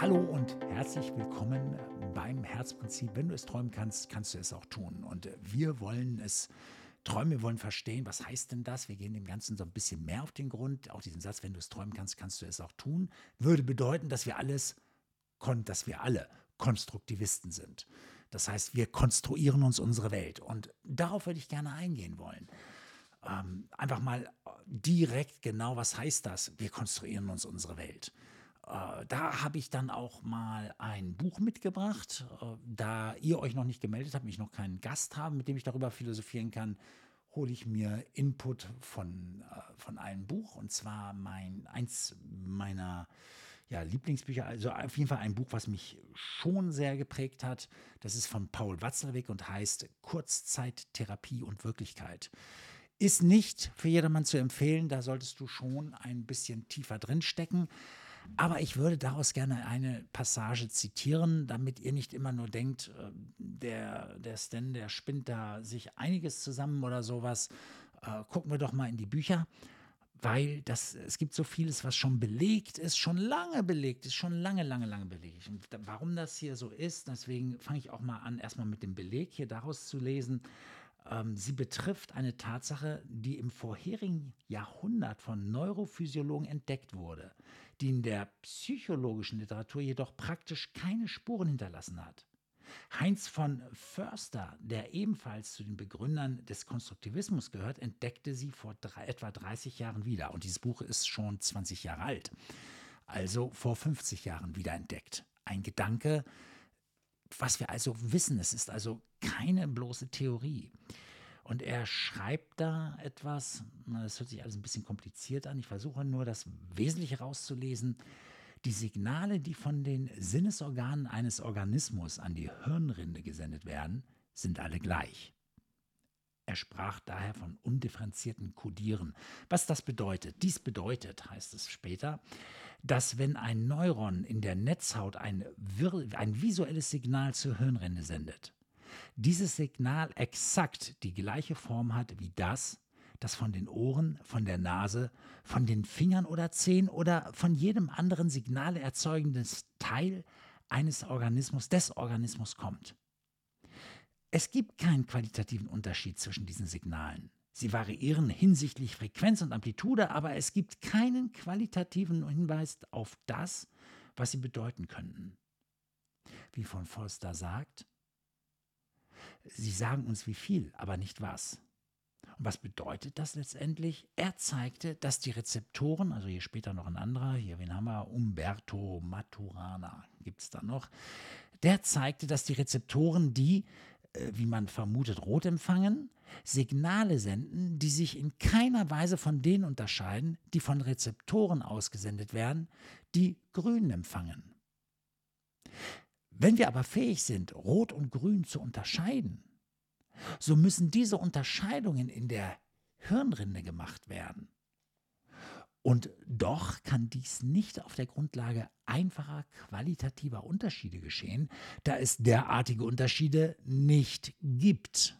Hallo und herzlich willkommen beim Herzprinzip. Wenn du es träumen kannst, kannst du es auch tun. Und wir wollen es träumen, wir wollen verstehen, was heißt denn das? Wir gehen dem Ganzen so ein bisschen mehr auf den Grund. Auch diesen Satz, wenn du es träumen kannst, kannst du es auch tun, würde bedeuten, dass wir alles, dass wir alle Konstruktivisten sind. Das heißt, wir konstruieren uns unsere Welt. Und darauf würde ich gerne eingehen wollen. Ähm, einfach mal direkt genau, was heißt das? Wir konstruieren uns unsere Welt. Äh, da habe ich dann auch mal ein Buch mitgebracht. Äh, da ihr euch noch nicht gemeldet habt, mich noch keinen Gast haben, mit dem ich darüber philosophieren kann, hole ich mir Input von, äh, von einem Buch. Und zwar mein, eins meiner ja, Lieblingsbücher, also auf jeden Fall ein Buch, was mich schon sehr geprägt hat. Das ist von Paul Watzlawick und heißt Kurzzeittherapie und Wirklichkeit. Ist nicht für jedermann zu empfehlen, da solltest du schon ein bisschen tiefer drin stecken. Aber ich würde daraus gerne eine Passage zitieren, damit ihr nicht immer nur denkt, äh, der, der Stan, der spinnt da sich einiges zusammen oder sowas. Äh, gucken wir doch mal in die Bücher, weil das, es gibt so vieles, was schon belegt ist, schon lange belegt ist, schon lange, lange, lange belegt. Und warum das hier so ist, deswegen fange ich auch mal an, erstmal mit dem Beleg hier daraus zu lesen. Ähm, sie betrifft eine Tatsache, die im vorherigen Jahrhundert von Neurophysiologen entdeckt wurde die in der psychologischen Literatur jedoch praktisch keine Spuren hinterlassen hat. Heinz von Förster, der ebenfalls zu den Begründern des Konstruktivismus gehört, entdeckte sie vor drei, etwa 30 Jahren wieder. Und dieses Buch ist schon 20 Jahre alt, also vor 50 Jahren wieder entdeckt. Ein Gedanke, was wir also wissen. Es ist also keine bloße Theorie. Und er schreibt da etwas, das hört sich alles ein bisschen kompliziert an, ich versuche nur das Wesentliche rauszulesen. Die Signale, die von den Sinnesorganen eines Organismus an die Hirnrinde gesendet werden, sind alle gleich. Er sprach daher von undifferenzierten Kodieren. Was das bedeutet? Dies bedeutet, heißt es später, dass wenn ein Neuron in der Netzhaut ein, ein visuelles Signal zur Hirnrinde sendet, dieses Signal exakt die gleiche Form hat wie das, das von den Ohren, von der Nase, von den Fingern oder Zehen oder von jedem anderen Signale erzeugendes Teil eines Organismus, des Organismus kommt. Es gibt keinen qualitativen Unterschied zwischen diesen Signalen. Sie variieren hinsichtlich Frequenz und Amplitude, aber es gibt keinen qualitativen Hinweis auf das, was sie bedeuten könnten. Wie von Forster sagt, Sie sagen uns wie viel, aber nicht was. Und was bedeutet das letztendlich? Er zeigte, dass die Rezeptoren, also hier später noch ein anderer, hier wen haben wir, Umberto Maturana gibt es da noch, der zeigte, dass die Rezeptoren, die, wie man vermutet, rot empfangen, Signale senden, die sich in keiner Weise von denen unterscheiden, die von Rezeptoren ausgesendet werden, die grün empfangen. Wenn wir aber fähig sind, Rot und Grün zu unterscheiden, so müssen diese Unterscheidungen in der Hirnrinde gemacht werden. Und doch kann dies nicht auf der Grundlage einfacher qualitativer Unterschiede geschehen, da es derartige Unterschiede nicht gibt.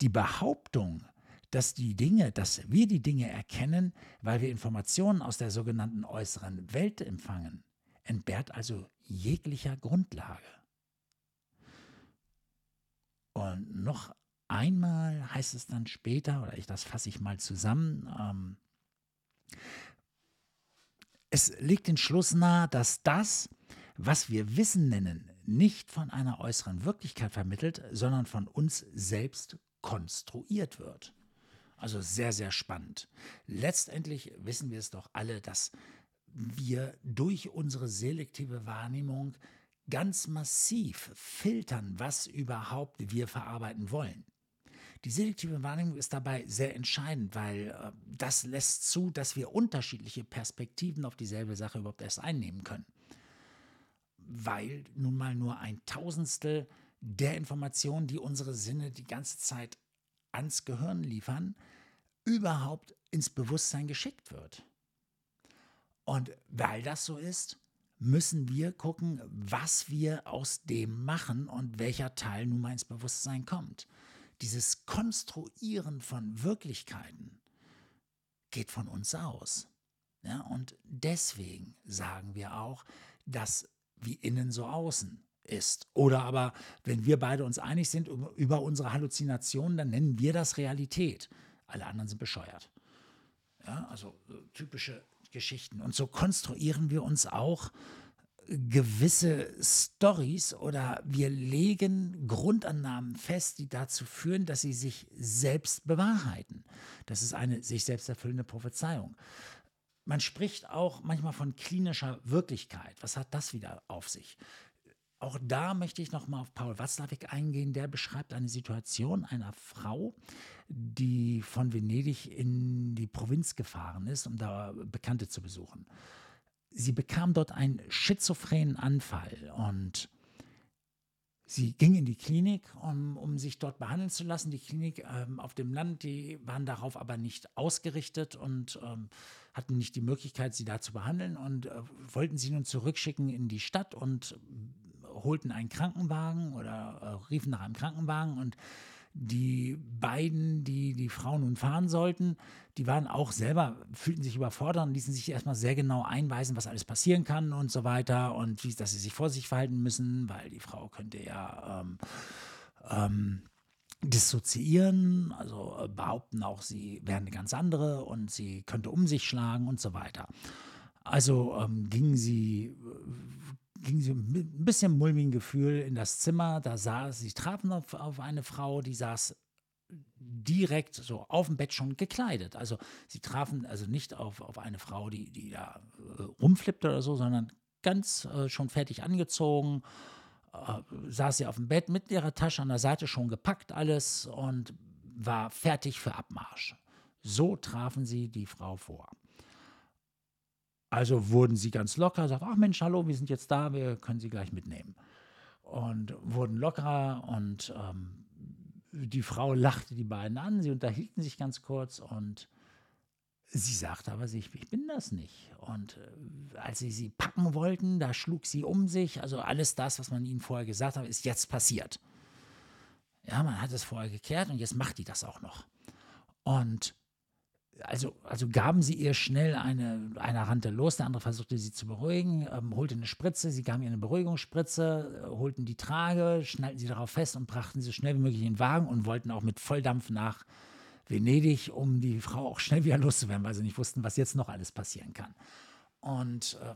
Die Behauptung, dass die Dinge, dass wir die Dinge erkennen, weil wir Informationen aus der sogenannten äußeren Welt empfangen, entbehrt also jeglicher Grundlage. Und noch einmal heißt es dann später, oder ich das fasse ich mal zusammen, ähm, es liegt den Schluss nahe, dass das, was wir Wissen nennen, nicht von einer äußeren Wirklichkeit vermittelt, sondern von uns selbst konstruiert wird. Also sehr, sehr spannend. Letztendlich wissen wir es doch alle, dass wir durch unsere selektive Wahrnehmung ganz massiv filtern, was überhaupt wir verarbeiten wollen. Die selektive Wahrnehmung ist dabei sehr entscheidend, weil äh, das lässt zu, dass wir unterschiedliche Perspektiven auf dieselbe Sache überhaupt erst einnehmen können. Weil nun mal nur ein Tausendstel der Informationen, die unsere Sinne die ganze Zeit ans Gehirn liefern, überhaupt ins Bewusstsein geschickt wird. Und weil das so ist, müssen wir gucken, was wir aus dem machen und welcher Teil nun mal ins Bewusstsein kommt. Dieses Konstruieren von Wirklichkeiten geht von uns aus. Ja, und deswegen sagen wir auch, das wie innen so außen ist. Oder aber, wenn wir beide uns einig sind über unsere Halluzinationen, dann nennen wir das Realität. Alle anderen sind bescheuert. Ja, also äh, typische Geschichten. Und so konstruieren wir uns auch gewisse Stories oder wir legen Grundannahmen fest, die dazu führen, dass sie sich selbst bewahrheiten. Das ist eine sich selbst erfüllende Prophezeiung. Man spricht auch manchmal von klinischer Wirklichkeit. Was hat das wieder auf sich? Auch da möchte ich nochmal auf Paul Watzlawick eingehen. Der beschreibt eine Situation einer Frau, die von Venedig in die Provinz gefahren ist, um da Bekannte zu besuchen. Sie bekam dort einen schizophrenen Anfall und sie ging in die Klinik, um, um sich dort behandeln zu lassen. Die Klinik ähm, auf dem Land, die waren darauf aber nicht ausgerichtet und ähm, hatten nicht die Möglichkeit, sie da zu behandeln und äh, wollten sie nun zurückschicken in die Stadt und holten einen Krankenwagen oder äh, riefen nach einem Krankenwagen und die beiden, die die Frau nun fahren sollten, die waren auch selber, fühlten sich überfordert und ließen sich erstmal sehr genau einweisen, was alles passieren kann und so weiter und wie, dass sie sich vor sich verhalten müssen, weil die Frau könnte ja ähm, ähm, dissoziieren, also äh, behaupten auch, sie wäre eine ganz andere und sie könnte um sich schlagen und so weiter. Also ähm, gingen sie ging sie mit ein bisschen mulmigen Gefühl in das Zimmer. Da saß, sie trafen auf, auf eine Frau, die saß direkt so auf dem Bett schon gekleidet. Also sie trafen also nicht auf, auf eine Frau, die, die da äh, rumflippte oder so, sondern ganz äh, schon fertig angezogen. Äh, saß sie auf dem Bett mit ihrer Tasche an der Seite schon gepackt alles und war fertig für Abmarsch. So trafen sie die Frau vor. Also wurden sie ganz locker, sagten, ach Mensch, hallo, wir sind jetzt da, wir können sie gleich mitnehmen. Und wurden lockerer und ähm, die Frau lachte die beiden an, sie unterhielten sich ganz kurz und sie sagte aber sich, ich bin das nicht. Und äh, als sie sie packen wollten, da schlug sie um sich. Also alles das, was man ihnen vorher gesagt hat, ist jetzt passiert. Ja, man hat es vorher geklärt und jetzt macht die das auch noch. Und also, also gaben sie ihr schnell eine, einer rannte los, der andere versuchte sie zu beruhigen, ähm, holte eine Spritze, sie gaben ihr eine Beruhigungsspritze, äh, holten die Trage, schnallten sie darauf fest und brachten sie so schnell wie möglich in den Wagen und wollten auch mit Volldampf nach Venedig, um die Frau auch schnell wieder loszuwerden, weil sie nicht wussten, was jetzt noch alles passieren kann. Und äh,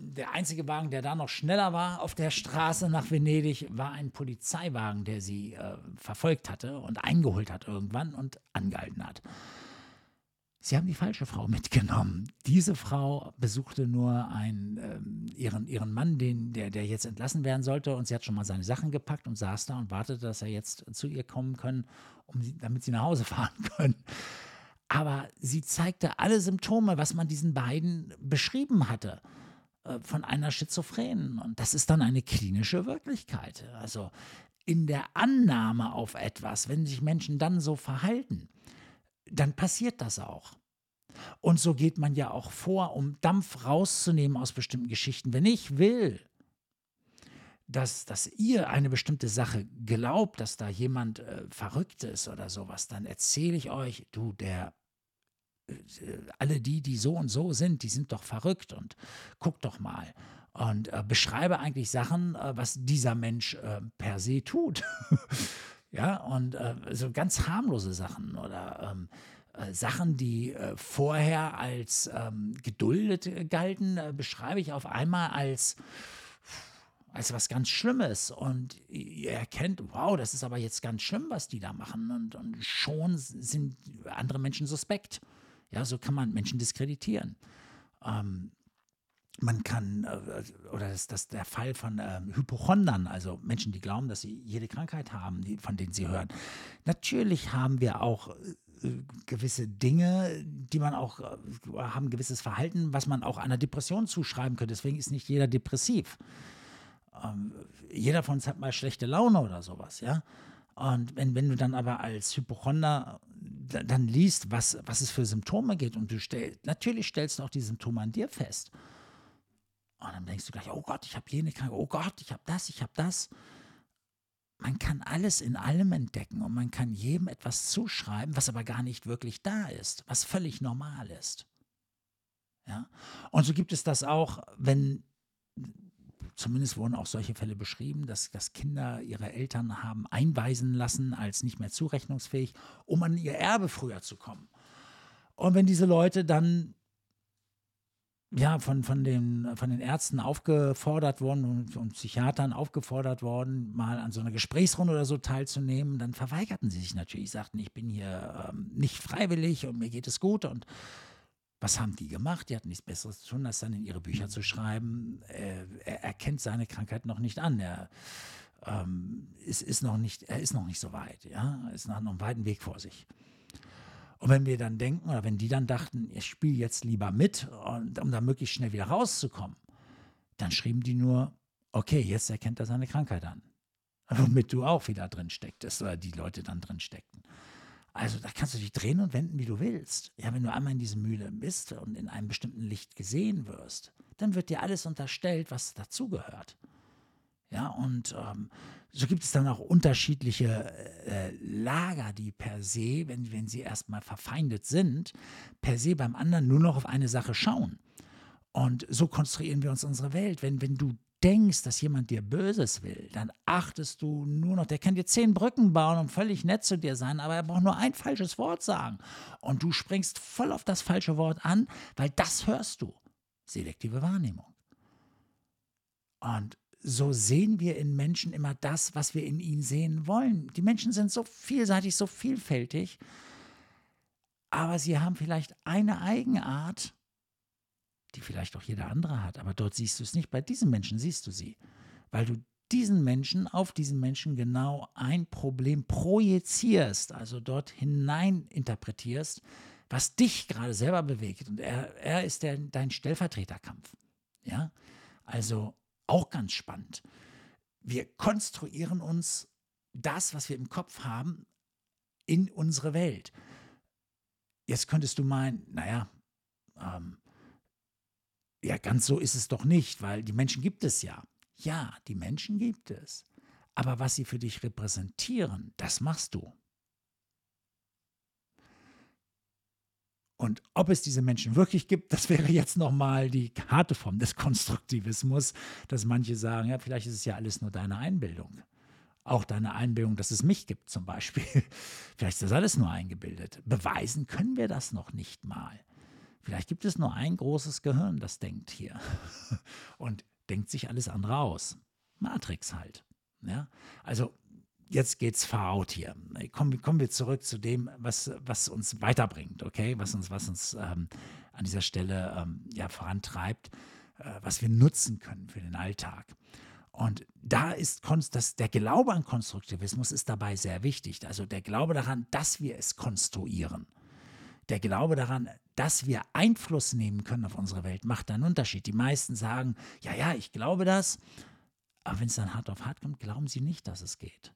der einzige Wagen, der da noch schneller war auf der Straße nach Venedig, war ein Polizeiwagen, der sie äh, verfolgt hatte und eingeholt hat irgendwann und angehalten hat. Sie haben die falsche Frau mitgenommen. Diese Frau besuchte nur einen, äh, ihren, ihren Mann, den, der, der jetzt entlassen werden sollte, und sie hat schon mal seine Sachen gepackt und saß da und wartete, dass er jetzt zu ihr kommen können, um sie, damit sie nach Hause fahren können. Aber sie zeigte alle Symptome, was man diesen beiden beschrieben hatte äh, von einer Schizophrenen. Und das ist dann eine klinische Wirklichkeit. Also in der Annahme auf etwas, wenn sich Menschen dann so verhalten, dann passiert das auch. Und so geht man ja auch vor, um Dampf rauszunehmen aus bestimmten Geschichten. Wenn ich will, dass, dass ihr eine bestimmte Sache glaubt, dass da jemand äh, verrückt ist oder sowas, dann erzähle ich euch, du, der, äh, alle die, die so und so sind, die sind doch verrückt und guck doch mal. Und äh, beschreibe eigentlich Sachen, äh, was dieser Mensch äh, per se tut. ja, und äh, so ganz harmlose Sachen oder ähm, äh, Sachen, die äh, vorher als ähm, geduldet galten, äh, beschreibe ich auf einmal als als was ganz Schlimmes und ihr erkennt, wow, das ist aber jetzt ganz schlimm, was die da machen und, und schon sind andere Menschen suspekt. Ja, so kann man Menschen diskreditieren. Ähm, man kann, äh, oder das ist der Fall von ähm, Hypochondern, also Menschen, die glauben, dass sie jede Krankheit haben, die, von denen sie hören. Natürlich haben wir auch gewisse Dinge, die man auch äh, haben, gewisses Verhalten, was man auch einer Depression zuschreiben könnte. Deswegen ist nicht jeder depressiv. Ähm, jeder von uns hat mal schlechte Laune oder sowas, ja. Und wenn, wenn du dann aber als Hypochonder dann liest, was, was es für Symptome geht und du stellst, natürlich stellst du auch die Symptome an dir fest. Und dann denkst du gleich, oh Gott, ich habe jene Krankheit, oh Gott, ich habe das, ich habe das man kann alles in allem entdecken und man kann jedem etwas zuschreiben, was aber gar nicht wirklich da ist, was völlig normal ist. Ja? Und so gibt es das auch, wenn zumindest wurden auch solche Fälle beschrieben, dass, dass Kinder ihre Eltern haben einweisen lassen als nicht mehr zurechnungsfähig, um an ihr Erbe früher zu kommen. Und wenn diese Leute dann ja, von, von, den, von den Ärzten aufgefordert worden und, und, Psychiatern aufgefordert worden, mal an so einer Gesprächsrunde oder so teilzunehmen, dann verweigerten sie sich natürlich, sagten, ich bin hier ähm, nicht freiwillig und mir geht es gut. Und was haben die gemacht? Die hatten nichts Besseres zu tun, als dann in ihre Bücher zu schreiben, äh, er erkennt seine Krankheit noch nicht an. Er, ähm, ist, ist noch nicht, er ist noch nicht so weit, ja, er ist noch einen weiten Weg vor sich. Und wenn wir dann denken, oder wenn die dann dachten, ich spiele jetzt lieber mit, um da möglichst schnell wieder rauszukommen, dann schrieben die nur, okay, jetzt erkennt er seine Krankheit an. Womit du auch wieder drin stecktest, oder die Leute dann drin steckten. Also da kannst du dich drehen und wenden, wie du willst. Ja, wenn du einmal in diese Mühle bist und in einem bestimmten Licht gesehen wirst, dann wird dir alles unterstellt, was dazugehört. Ja, und ähm, so gibt es dann auch unterschiedliche äh, Lager, die per se, wenn, wenn sie erstmal verfeindet sind, per se beim anderen nur noch auf eine Sache schauen. Und so konstruieren wir uns unsere Welt. Wenn, wenn du denkst, dass jemand dir Böses will, dann achtest du nur noch, der kann dir zehn Brücken bauen und völlig nett zu dir sein, aber er braucht nur ein falsches Wort sagen. Und du springst voll auf das falsche Wort an, weil das hörst du. Selektive Wahrnehmung. Und so sehen wir in Menschen immer das, was wir in ihnen sehen wollen. Die Menschen sind so vielseitig, so vielfältig, aber sie haben vielleicht eine Eigenart, die vielleicht auch jeder andere hat, aber dort siehst du es nicht. Bei diesen Menschen siehst du sie, weil du diesen Menschen, auf diesen Menschen genau ein Problem projizierst, also dort hinein interpretierst, was dich gerade selber bewegt. Und er, er ist der, dein Stellvertreterkampf. Ja, also auch ganz spannend. Wir konstruieren uns das, was wir im Kopf haben, in unsere Welt. Jetzt könntest du meinen, naja, ähm, ja, ganz so ist es doch nicht, weil die Menschen gibt es ja. Ja, die Menschen gibt es. Aber was sie für dich repräsentieren, das machst du. Und ob es diese Menschen wirklich gibt, das wäre jetzt nochmal die harte Form des Konstruktivismus, dass manche sagen, ja, vielleicht ist es ja alles nur deine Einbildung. Auch deine Einbildung, dass es mich gibt zum Beispiel. vielleicht ist das alles nur eingebildet. Beweisen können wir das noch nicht mal. Vielleicht gibt es nur ein großes Gehirn, das denkt hier und denkt sich alles andere aus. Matrix halt. Ja? Also jetzt geht's out hier. Kommen, kommen wir zurück zu dem, was, was uns weiterbringt, okay? Was uns, was uns ähm, an dieser Stelle ähm, ja, vorantreibt, äh, was wir nutzen können für den Alltag. Und da ist das, der Glaube an Konstruktivismus ist dabei sehr wichtig. Also der Glaube daran, dass wir es konstruieren. Der Glaube daran, dass wir Einfluss nehmen können auf unsere Welt, macht einen Unterschied. Die meisten sagen, ja, ja, ich glaube das, aber wenn es dann hart auf hart kommt, glauben sie nicht, dass es geht.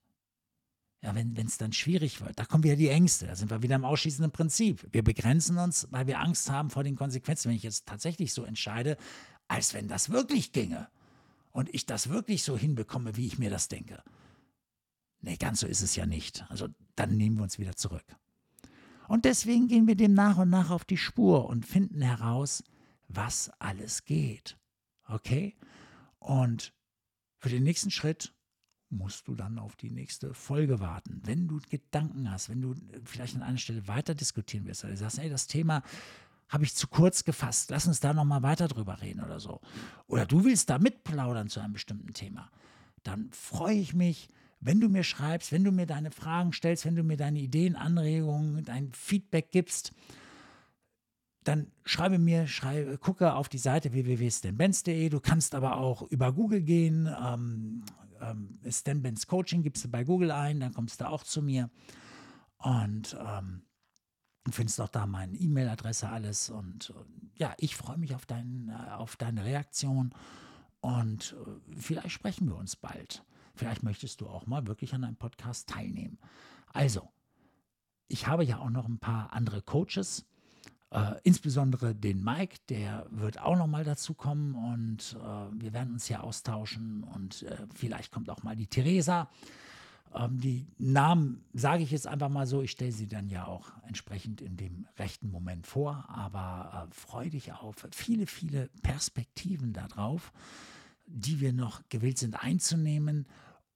Ja, wenn es dann schwierig wird, da kommen wieder die Ängste, da sind wir wieder im ausschließenden Prinzip. Wir begrenzen uns, weil wir Angst haben vor den Konsequenzen. Wenn ich jetzt tatsächlich so entscheide, als wenn das wirklich ginge und ich das wirklich so hinbekomme, wie ich mir das denke. Nee, ganz so ist es ja nicht. Also dann nehmen wir uns wieder zurück. Und deswegen gehen wir dem nach und nach auf die Spur und finden heraus, was alles geht. Okay? Und für den nächsten Schritt musst du dann auf die nächste Folge warten. Wenn du Gedanken hast, wenn du vielleicht an einer Stelle weiter diskutieren willst, oder du sagst, ey, das Thema habe ich zu kurz gefasst, lass uns da nochmal weiter drüber reden oder so. Oder du willst da mitplaudern zu einem bestimmten Thema, dann freue ich mich, wenn du mir schreibst, wenn du mir deine Fragen stellst, wenn du mir deine Ideen, Anregungen, dein Feedback gibst, dann schreibe mir, schreibe, gucke auf die Seite www.stanbenz.de. Du kannst aber auch über Google gehen, ähm, ähm, Stan Benz Coaching gibst du bei Google ein, dann kommst du auch zu mir. Und ähm, findest auch da meine E-Mail-Adresse, alles. Und äh, ja, ich freue mich auf, dein, äh, auf deine Reaktion. Und äh, vielleicht sprechen wir uns bald. Vielleicht möchtest du auch mal wirklich an einem Podcast teilnehmen. Also, ich habe ja auch noch ein paar andere Coaches äh, insbesondere den Mike, der wird auch noch mal dazu kommen und äh, wir werden uns hier austauschen und äh, vielleicht kommt auch mal die Theresa. Ähm, die Namen sage ich jetzt einfach mal so, ich stelle sie dann ja auch entsprechend in dem rechten Moment vor, aber äh, freu dich auf viele, viele Perspektiven darauf, die wir noch gewillt sind einzunehmen,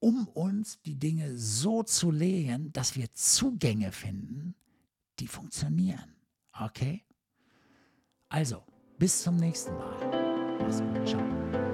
um uns die Dinge so zu legen, dass wir Zugänge finden, die funktionieren. Okay? Also, bis zum nächsten Mal. Mach's gut. Ciao.